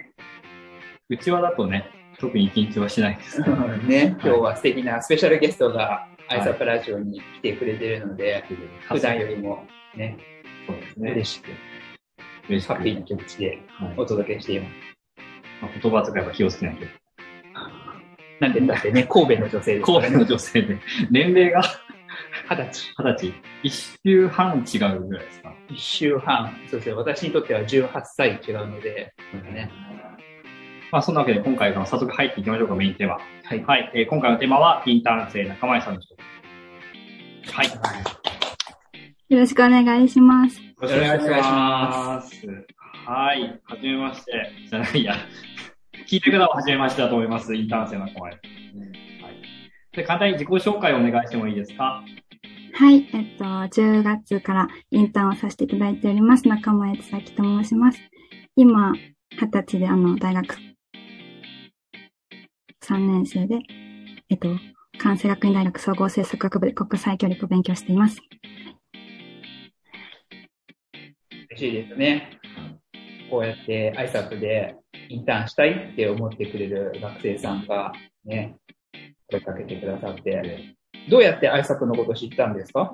うちわだとね、特に緊張はしないです。ね、今日は素敵なスペシャルゲストがアイサップラジオに来てくれてるので、普段よりもね、そうですね。嬉しく、嬉しくハッピーな気持ちではいお届けしています。まあ言葉遣いは気をつけないと。なんて言ってね、神戸の女性ですね。神戸の女性で、年齢が二十歳。二十歳、一周半違うぐらいですか？一周半。そうですね。私にとっては18歳違うので、ね。まあ、そんなわけで今回から早速入っていきましょうか、メインテーマ。はい。はい。えー今回のテーマは、インターン生仲間井さんの人。はい。よよろしくお願いします。ろしくお願いします。はい。はじめまして。じゃないや。聞いてる方ははじめましてだと思います。インターン生仲間井。はい。で、簡単に自己紹介をお願いしてもいいですか？はい、えっと、10月からインターンをさせていただいております。中前千咲と申します。今、二十歳であの、大学3年生で、えっと、関西学院大学総合政策学部で国際協力を勉強しています。嬉しいですね。こうやってアイサップでインターンしたいって思ってくれる学生さんがね、声かけてくださって、どうやってアイサップのことを知ったんですか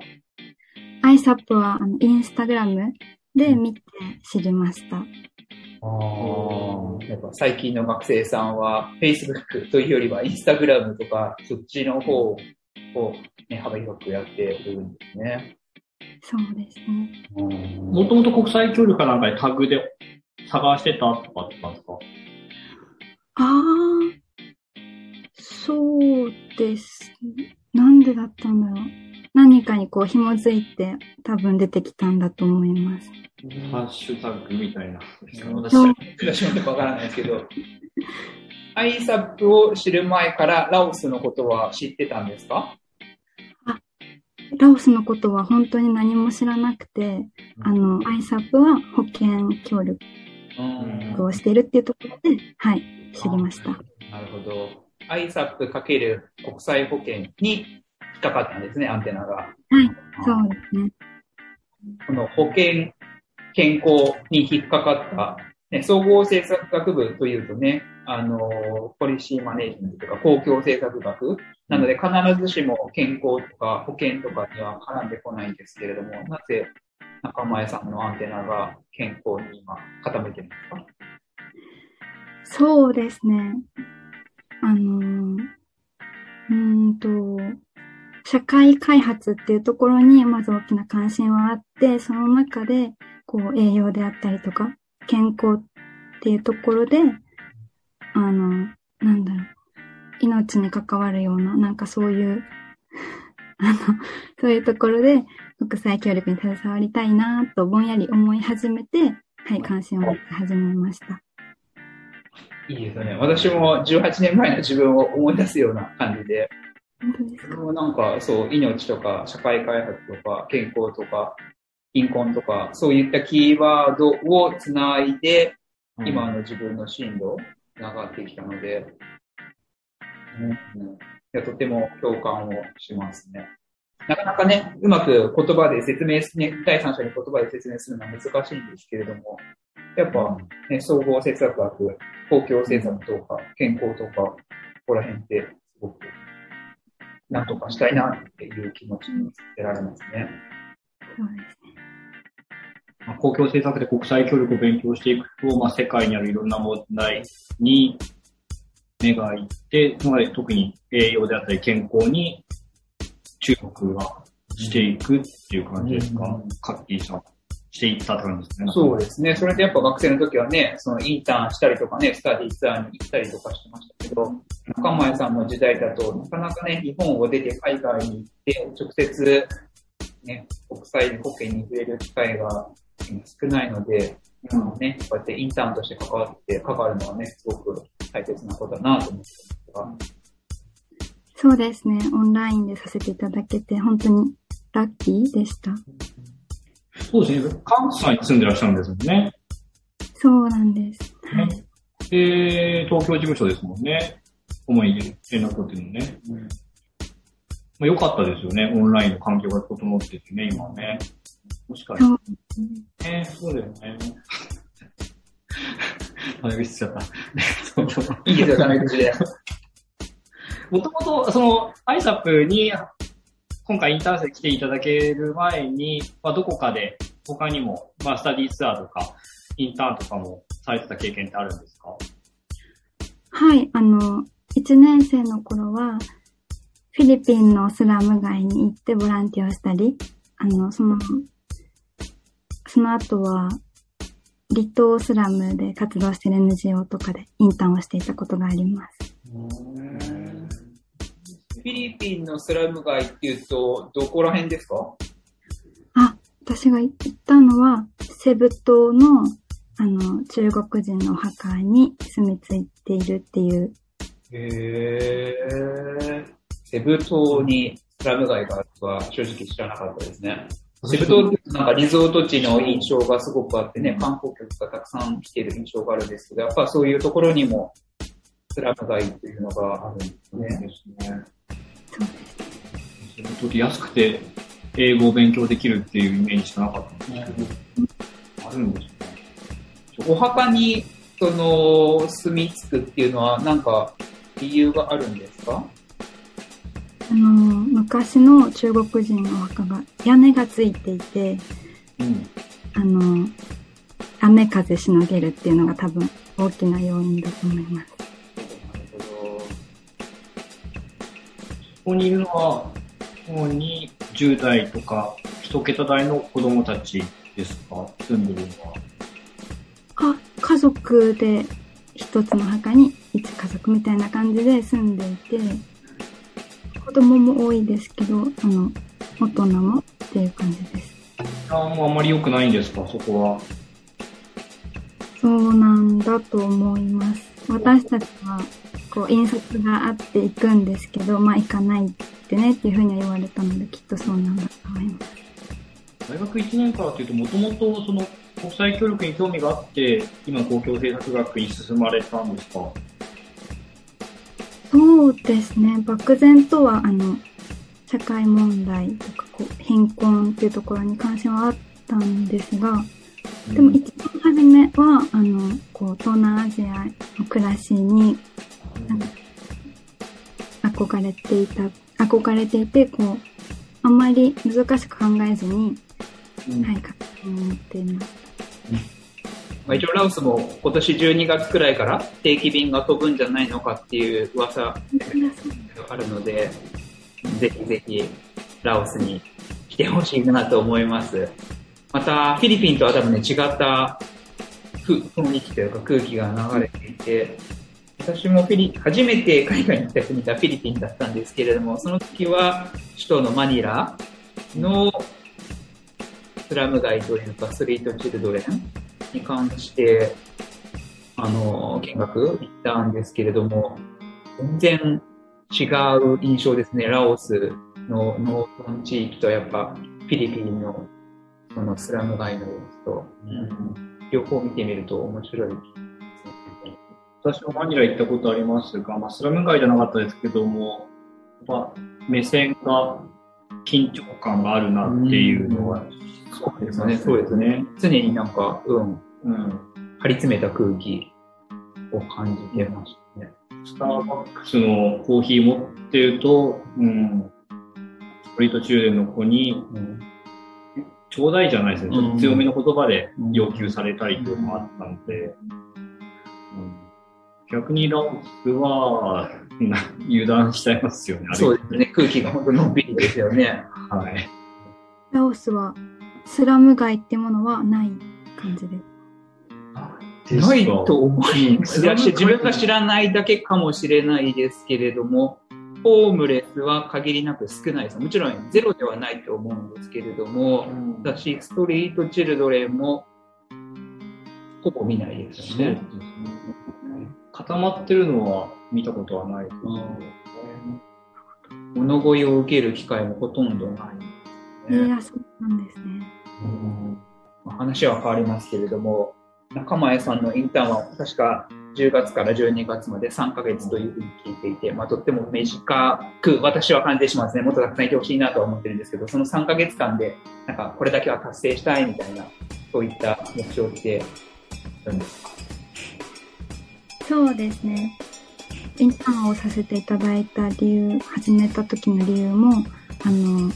？ISAP は、あの、インスタグラムで見て知りました。ああ、やっぱ最近の学生さんは Facebook というよりは Instagram とかそっちの方を、ね、幅広くやってるんですね。そうですね。もともと国際協力かなんかでタグで探してたとかあったんですか？ああ、そうです。なんでだったんだろう。何かにこう紐づいて多分出てきたんだと思います。ハッシュタグみたいな。私は、私もよくわからないですけど、アイサップを知る前からラオスのことは知ってたんですか？ラオスのことは本当に何も知らなくて、あの、ISAP は保険協力うんをしているっていうところで、はい、知りました。なるほど。アイサップかける国際保険に引っかかったんですね、アンテナが。はい、そうですね。この保険、健康に引っかかった、ね、総合政策学部というとね、あの、ポリシーマネージメントとか公共政策学なので必ずしも健康とか保険とかには絡んでこないんですけれども、なぜ中前さんのアンテナが健康に今傾いてるんですか？そうですね。あの、うーんと、社会開発っていうところにまず大きな関心はあって、その中で、こう、栄養であったりとか、健康っていうところで、あの、なんだろう、命に関わるような、なんかそういう、あの、そういうところで国際協力に携わりたいなとぼんやり思い始めて、はい、関心を持って始めました。いいですよね。私も18年前の自分を思い出すような感じで、本当ですかそれもなんかそう、命とか社会開発とか健康とか貧困とか、そういったキーワードをつないで、今の自分の進路をつながってきたので、うんうんいやとても共感をしますね。なかなかね、うまく言葉で説明す、ね、第三者に言葉で説明するのは難しいんですけれども、やっぱ、ね、総合政策学、公共政策とか健康とか、ここら辺ってすごくなんとかしたいなっていう気持ちにさせられますね。そうですね。まあ公共政策で国際協力を勉強していくと、まあ、世界にあるいろんな問題に目がいって、つまり特に栄養であったり健康に注目がしていくっていう感じですか、うんカッキーさん。していったって感じですね。そうですね。それでやっぱ学生の時はね、そのインターンしたりとかね、スタディツアーに行ったりとかしてましたけど、中前さんの時代だと、なかなかね、日本を出て海外に行って、直接、ね、国際保険に触れる機会が今少ないので、今ね、こうやってインターンとして関わって、関わるのはね、すごく大切なことだなと思ってますが、そうですね。オンラインでさせていただけて、本当にラッキーでした。そうですね。関西に住んでらっしゃるんですもんね。そうなんです。はい。で、東京事務所ですもんね。主に連絡取ってるのね。まあ、良かったですよね。オンラインの環境が整っててね、今はね。もしかして。ね、そうだよね。タメ口しちゃった。いいですよ、タメ口で。もともと、その、アイサップに、今回インターン生来ていただける前に、まあ、どこかで、他にも、まあ、スタディツアーとか、インターンとかもされてた経験ってあるんですか？はい、あの、1年生の頃は、フィリピンのスラム街に行ってボランティアをしたり、あの、その、その後は、離島スラムで活動している NGO とかでインターンをしていたことがあります。フィリピンのスラム街っていうと、どこら辺ですか？あ、私が行ったのは、セブ島の、あの、中国人のお墓に住み着いているっていう、へー。セブ島にスラム街があるとは正直知らなかったですね。セブ島ってなんかリゾート地の印象がすごくあってね、観光客がたくさん来ている印象があるんですけど、やっぱそういうところにもスラム街っていうのがあるんですね。ですね。そうです。仕事で安くて英語を勉強できるっていうイメージしかなかったんですけど、あるんですね。お墓にその住み着くっていうのはなんか理由があるんですか？あの、昔の中国人のお墓が屋根がついていて、うん。あの、雨風しのげるっていうのが多分大きな要因だと思います。ここにいるのは、主に10代とか1桁台の子供たちですか？住んでるのは。あ、家族で一つの墓に一家族みたいな感じで住んでいて、子供も多いですけど、あの、大人もっていう感じです。あもうあんまり良くないんですか？そこは。そうなんだと思います。私たちは、こう、引率があっていくんですけど、まあ、行かないってねっていうふうには言われたので、きっとそうなんだと思います。大学1年からというと、もともとその国際協力に興味があって、今公共政策学に進まれたんですか？そうですね。漠然とは、あの、社会問題とかこう貧困っていうところに関心はあったんですが、でも一番初めは、あの、こう、東南アジアの暮らしに、憧れていた、憧れていて、こう、あんまり難しく考えずに、はい、書こうと思っています。まあ、一応ラオスも今年12月くらいから定期便が飛ぶんじゃないのかっていう噂があるので、ぜひぜひラオスに来てほしいなと思います。また、フィリピンとは多分ね、違ったふ雰囲気というか空気が流れていて、私もフィリ初めて海外に行った国がフィリピンだったんですけれども、その時は首都のマニラのスラム街というか、ストリートチルドレンに関して、あの、見学行ったんですけれども、全然違う印象ですね。ラオスの農村地域とやっぱフィリピンのそのスラム街の様子と、うん両方見てみると面白い。私もマニラ行ったことありますが、まあ、スラム街じゃなかったですけども、やっぱ目線が緊張感があるなっていうのは、そうですね。そうですね。常になんか、うん、うん。張り詰めた空気を感じてましたね。スターバックスのコーヒー持ってると、うん、ストリート中年の子に、うんちょうだいじゃないですね。ちょっと強めの言葉でうん要求されたりというのもあったので、うん逆にラオスは、な油断しちゃいますよね。そうですね。空気が本当のんびりですよね。はい。ラオスは、スラム街ってものはない感じです。ないと思います。自分が知らないだけかもしれないですけれども、ホームレスは限りなく少ないです。もちろんゼロではないと思うんですけれども、だし、ストリートチルドレンもほぼ見ないですよね。固まってるのは見たことはないですけど物乞いを受ける機会もほとんどない。いや、そうなんですね。まあ話は変わりますけれども、中前さんのインターンは確か10月から12月まで3ヶ月というふうに聞いていて、まあ、とっても短く私は感じてしまうんですね。もっとたくさんいてほしいなとは思ってるんですけど、その3ヶ月間で、なんかこれだけは達成したいみたいな、そういった目標ってあるんですか？そうですね。インターンをさせていただいた理由、始めた時の理由も、あの、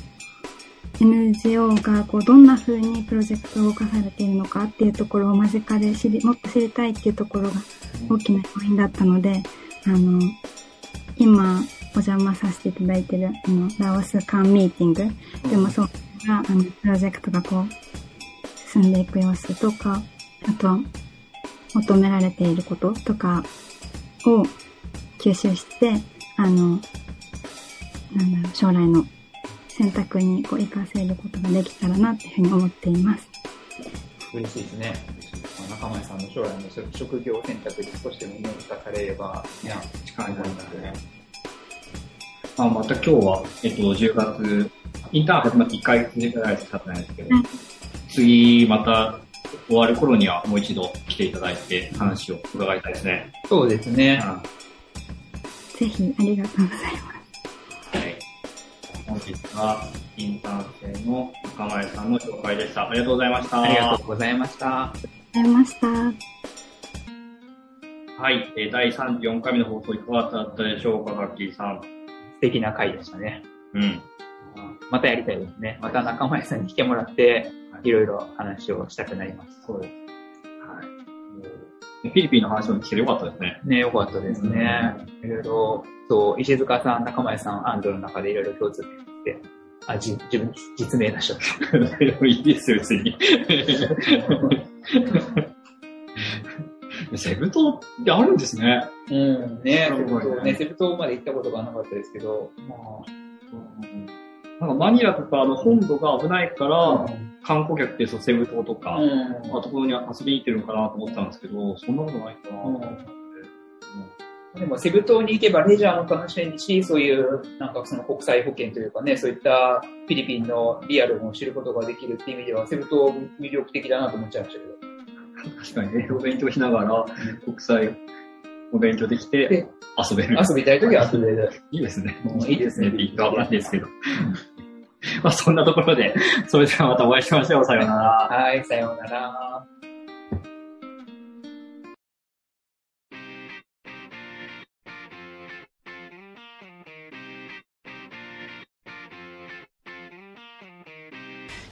NGO がこうどんな風にプロジェクトを動かされているのかっていうところを間近で知り、もっと知りたいっていうところが大きな要因だったので、あの、今お邪魔させていただいている、あの、ラオス間ミーティングでもそうが、あの、プロジェクトがこう、進んでいく様子とか、あとは、求められていることとかを吸収して、あの、なんだろう、将来の選択にこう活かせることができたらなっていうふうに思っています。嬉しいですね。まあ中前さんの将来の職職業選択に少しでも生かされれば、いや、近いものですね。まあ、また今日は、えっと、10月、インターン始まって1ヶ月ぐらいしか経ってないですけど、はい次、また終わる頃にはもう一度来ていただいて話を伺いたいですね。そうですね。ぜひ、ありがとうございます。はい。本日は、インターン生の中前さんの紹介でした。ありがとうございました。ありがとうございました。ありがとうございました。はい。えー第34回目の放送いかがだったでしょうか、ガッキーさん。素敵な回でしたね。うん。またやりたいですね。また中前さんに来てもらって、いろいろ話をしたくなります。そうです。はい。フィリピンの話も聞けてよかったですね。ね、よかったですね。いろいろ、そう、石塚さん、中前さん、安藤の中でいろいろ共通点って、あ、じ自分、実名出しちゃった。いいですよ、別に。セブ島ってあるんですね。うん、ね、セブ島、ね、セブ島まで行ったことがなかったですけど、まなんかマニラとかの本土が危ないから、あ、観光客ってそうセブ島とか、うんまあ、ところに遊びに行ってるのかなと思ってたんですけど、そんなことないかなと思って。でも、セブ島に行けばレジャーも楽しめるし、そういう、なんかその国際保険というかね、そういったフィリピンのリアルも知ることができるっていう意味では、セブ島魅力的だなと思っちゃいましたけど。確かに英語勉強しながら国際お勉強できてで遊べる。遊びたいときは遊べる。いいですね。いいですねって言ったらなんですけど。まあそんなところで、それではまたお会いしましょう。さようなら。はい、さようなら。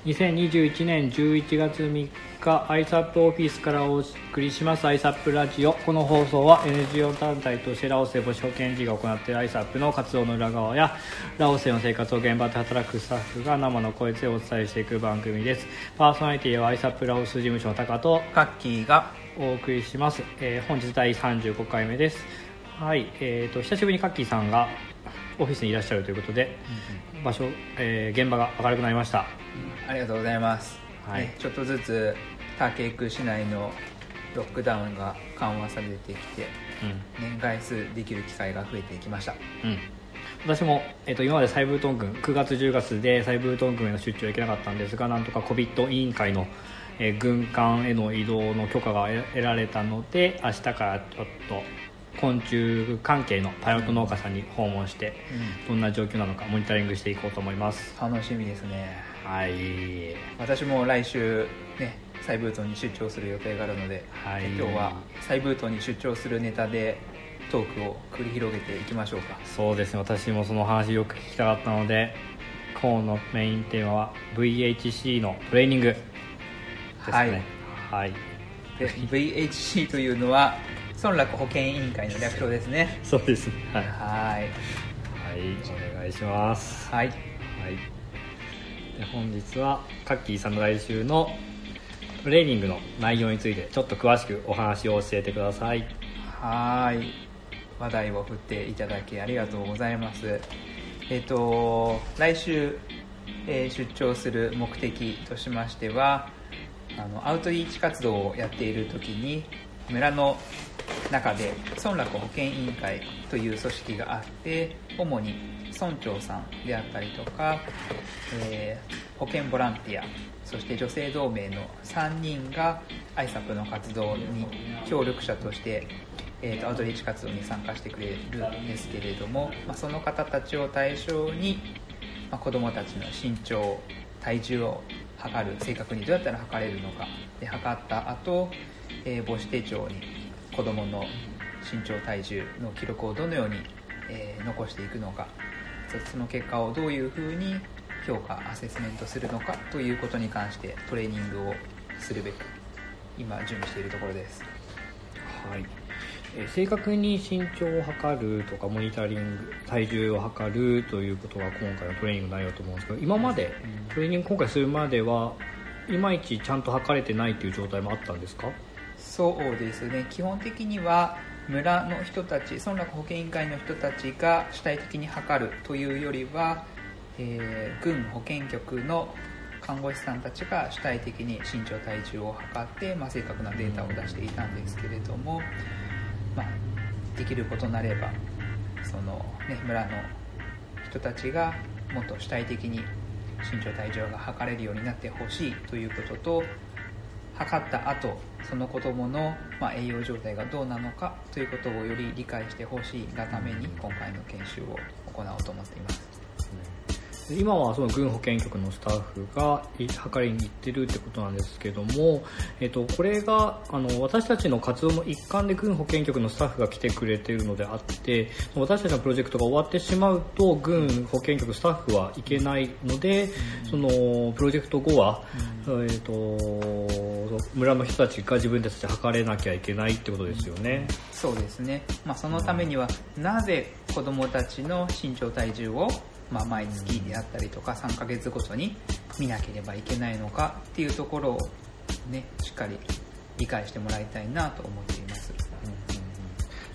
2021年11月3日 ISAP オフィスからお送りします ISAP ラジオ。この放送は NGO 団体としてラオスで母子保健事業を行っている ISAP の活動の裏側やラオスでの生活を現場で働くスタッフが生の声でお伝えしていく番組です。パーソナリティは ISAP ラオス事務所の高とカッキーがお送りします、えー本日第35回目です。はいえー、と久しぶりにカッキーさんがオフィスにいらっしゃるということで場所、えー現場が明るくなりましたありがとうございます、はい。ねちょっとずつ竹区市内のロックダウンが緩和されてきてうん。年外数できる機会が増えてきました。うん、私も、えっと今までサイブートン軍9月10月でサイブートン軍への出張行けなかったんですがなんとか COVID 委員会の、えー軍艦への移動の許可が得得られたので明日からちょっと昆虫関係のパイロット農家さんに訪問してどんな状況なのかモニタリングしていこうと思います。楽しみですねはい。私も来週ねサイブートに出張する予定があるので、はい。今日はサイブートに出張するネタでトークを繰り広げていきましょうか。そうですね。私もその話よく聞きたかったので今日のメインテーマは VHC のトレーニングですね。はい。で VHC というのは村落保健委員会の略称ですね。そうですね。はい。はい。はい、お願いします。はい。はい。で本日はカッキーさんの来週のトレーニングの内容についてちょっと詳しくお話を教えてください。はーい話題を振っていただきありがとうございますえっ、と来週、えー出張する目的としましてはあのアウトリーチ活動をやっている時に村の中で村落保健委員会という組織があって主に村長さんであったりとか、えー保健ボランティアそして女性同盟の3人が ISAP の活動に協力者として、えーとアウトリーチ活動に参加してくれるんですけれども、まあ、その方たちを対象に、まあ、子どもたちの身長体重を測る正確にどうやったら測れるのかで測った後、えー母子手帳に子どもの身長体重の記録をどのように、えー残していくのかそその結果をどういうふうに評価アセスメントするのかということに関してトレーニングをするべく今準備しているところです。はい。えー正確に身長を測るとかモニタリング体重を測るということが今回のトレーニングの内容だと思うんですけど今までトレーニング今回するまではいまいちちゃんと測れてないという状態もあったんですか？そうですね。基本的には村の人たち村落保健委員会の人たちが主体的に測るというよりは、えー軍保健局の看護師さんたちが主体的に身長体重を測って、まあ、正確なデータを出していたんですけれども、まあ、できることなればその、ね、村の人たちがもっと主体的に身長体重が測れるようになってほしいということと測った後その子どもの、ま、栄養状態がどうなのかということをより理解してほしいがために今回の研修を行おうと思っています。今はその軍保健局のスタッフがい測りに行ってるってことなんですけども、えっと、これがあの私たちの活動の一環で軍保健局のスタッフが来てくれているのであって私たちのプロジェクトが終わってしまうと軍保健局スタッフは行けないのでそのプロジェクト後は、えっと村の人たちが自分たちで測れなきゃいけないってことですよね。そうですね、まあ、そのためにはなぜ子どもたちの身長体重を、まあ、毎月であったりとか3ヶ月ごとに見なければいけないのかっていうところを、ね、しっかり理解してもらいたいなと思っています。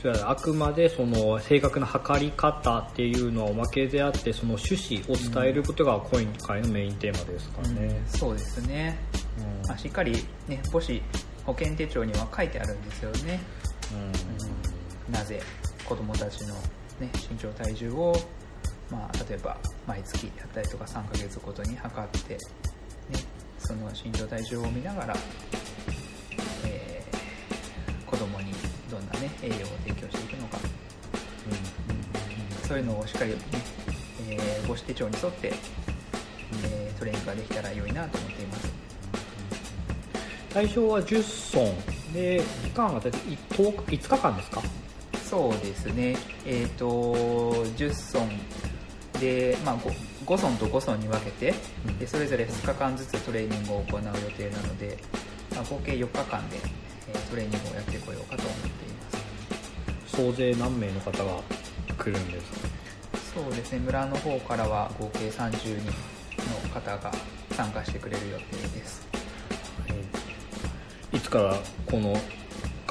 それはあくまでその正確な測り方っていうのはおまけであってその趣旨を伝えることが今回のメインテーマですかね。そうですね、うん。まあ、しっかり、ね、母子保健手帳には書いてあるんですよね、うん。なぜ子どもたちの、ね、身長体重を、まあ、例えば毎月やったりとか3ヶ月ごとに測って、ね、その身長体重を見ながら、えー子どもにどんなね栄養を提供していくのか、そういうのをしっかり、えー、母子手帳に沿って、えー、トレーニングができたら良いなと思っています。対象は10損で期間が大体5日5日間ですか？そうですね。えっ、と10損で、まあ、5, 5損と5損に分けて、でそれぞれ2日間ずつトレーニングを行う予定なので、まあ、合計4日間で、えートレーニングをやってこようかと思っています。総勢何名の方が来るんですか？そうですね。村の方からは合計30人の方が参加してくれる予定です。いつからこの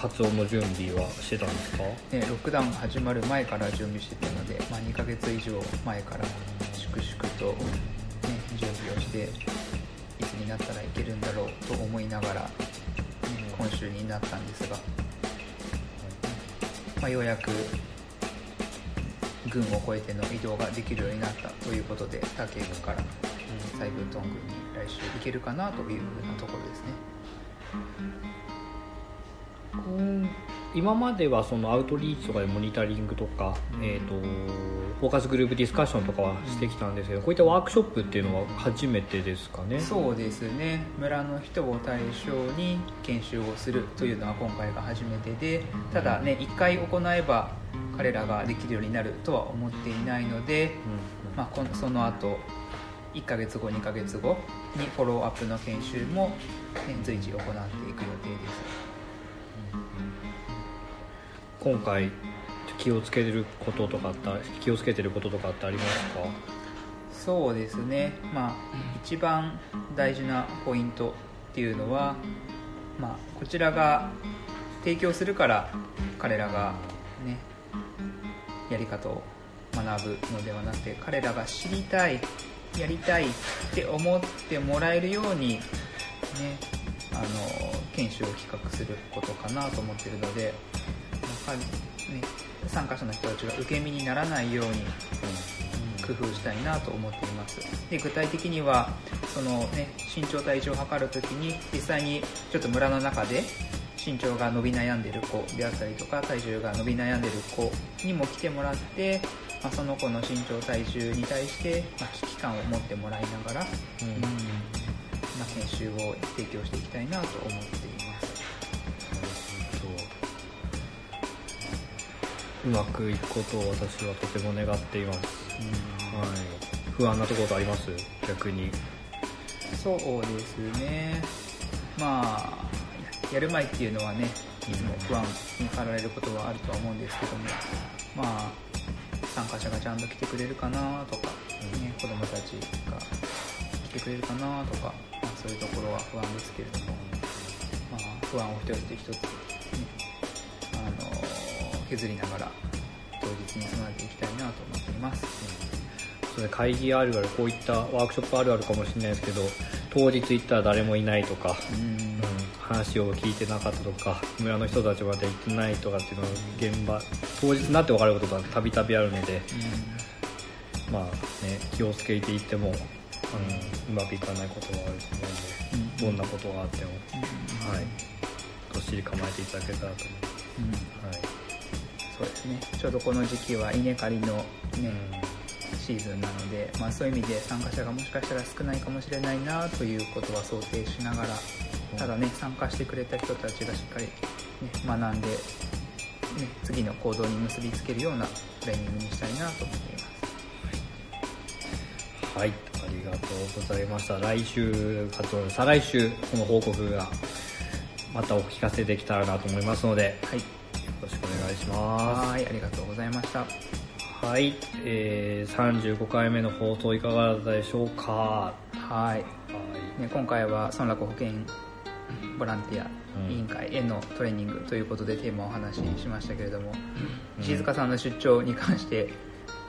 活動の準備はしてたんですか？ね、ロックダウンが始まる前から準備してたので、まあ、2ヶ月以上前から粛々と、ね、準備をしていつになったらいけるんだろうと思いながら、ね、今週になったんですが、まあ、ようやく軍を越えての移動ができるようになったということで他県からサイブートン軍に来週行けるかなというふうなところですね。うん。今まではそのアウトリーチとかでモニタリングとか、えー、とフォーカスグループディスカッションとかはしてきたんですけどこういったワークショップっていうのは初めてですかね？そうですね。村の人を対象に研修をするというのは今回が初めてでただね1回行えば彼らができるようになるとは思っていないので、まあ、このその後1ヶ月後2ヶ月後にフォローアップの研修も、ね、随時行っていく予定です今回気をつけてることとかあった気をつけてることとかってありますか？そうですね。まあ一番大事なポイントっていうのは、まあ、こちらが提供するから彼らがねやり方を学ぶのではなくて彼らが知りたいやりたいって思ってもらえるようにねあの研修を企画することかなと思ってるのでやっぱりね参加者の人たちが受け身にならないように、工夫したいなと思っています。で具体的にはその、ね、身長体重を測るときに実際にちょっと村の中で身長が伸び悩んでる子であったりとか体重が伸び悩んでる子にも来てもらって、まあ、その子の身長体重に対して、まあ、危機感を持ってもらいながら、うん。まあ、研修を提供していきたいなと思っていますうまくいくことを私はとても願っています、はい、不安なところとあります？逆に。そうですね。まあやる前っていうのはねいつも不安に駆られることはあるとは思うんですけどもまあ参加者がちゃんと来てくれるかなとか、ね、子供たちが来てくれるかなとか、まあ、そういうところは不安ですけれども、まあ、不安を一つ一つ、ね、削りながら当日に備えていきたいなと思っています、それ会議あるあるこういったワークショップあるあるかもしれないですけど当日行ったら誰もいないとか、うん。うん。話を聞いてなかったとか村の人たちまで行ってないとかっていうのは現場当日になって分かることがたびたびあるので、まあね、気をつけていっても、うん、うまくいかないことはあると思うんで、どんなことがあっても、はい、どっしり構えていただけたらと思います。うん。はいそうですね。ちょうどこの時期は稲刈りの、ねシーズンなので、まあ、そういう意味で参加者がもしかしたら少ないかもしれないなということは想定しながらただね参加してくれた人たちがしっかり、ね、学んで、ね、次の行動に結びつけるようなトレーニングにしたいなと思っています。はい、ありがとうございました。来週、活動、再来週、この報告が、またお聞かせできたらなと思いますので、はい。よろしくお願いしまはいありがとうございましたす。はい、えー、35回目の放送いかがだったでしょうか？はい、はい。ね、今回は村落保健ボランティアうん委員会へのトレーニングということでテーマをお話ししましたけれども、石塚さんの出張に関して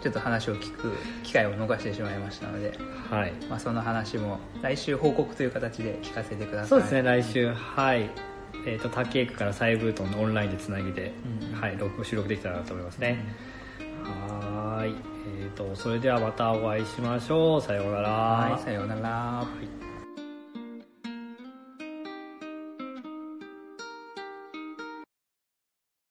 ちょっと話を聞く機会を逃してしまいましたので、はい。まあ、その話も来週報告という形で聞かせてくださいそうですね、来週、はい。えっ、と、竹井区からサイブートンのオンラインでつなぎで、うんはい、録収録できたらなと思いますね。はーい。えっ、と、それではまたお会いしましょう。さようなら。はいさようならはい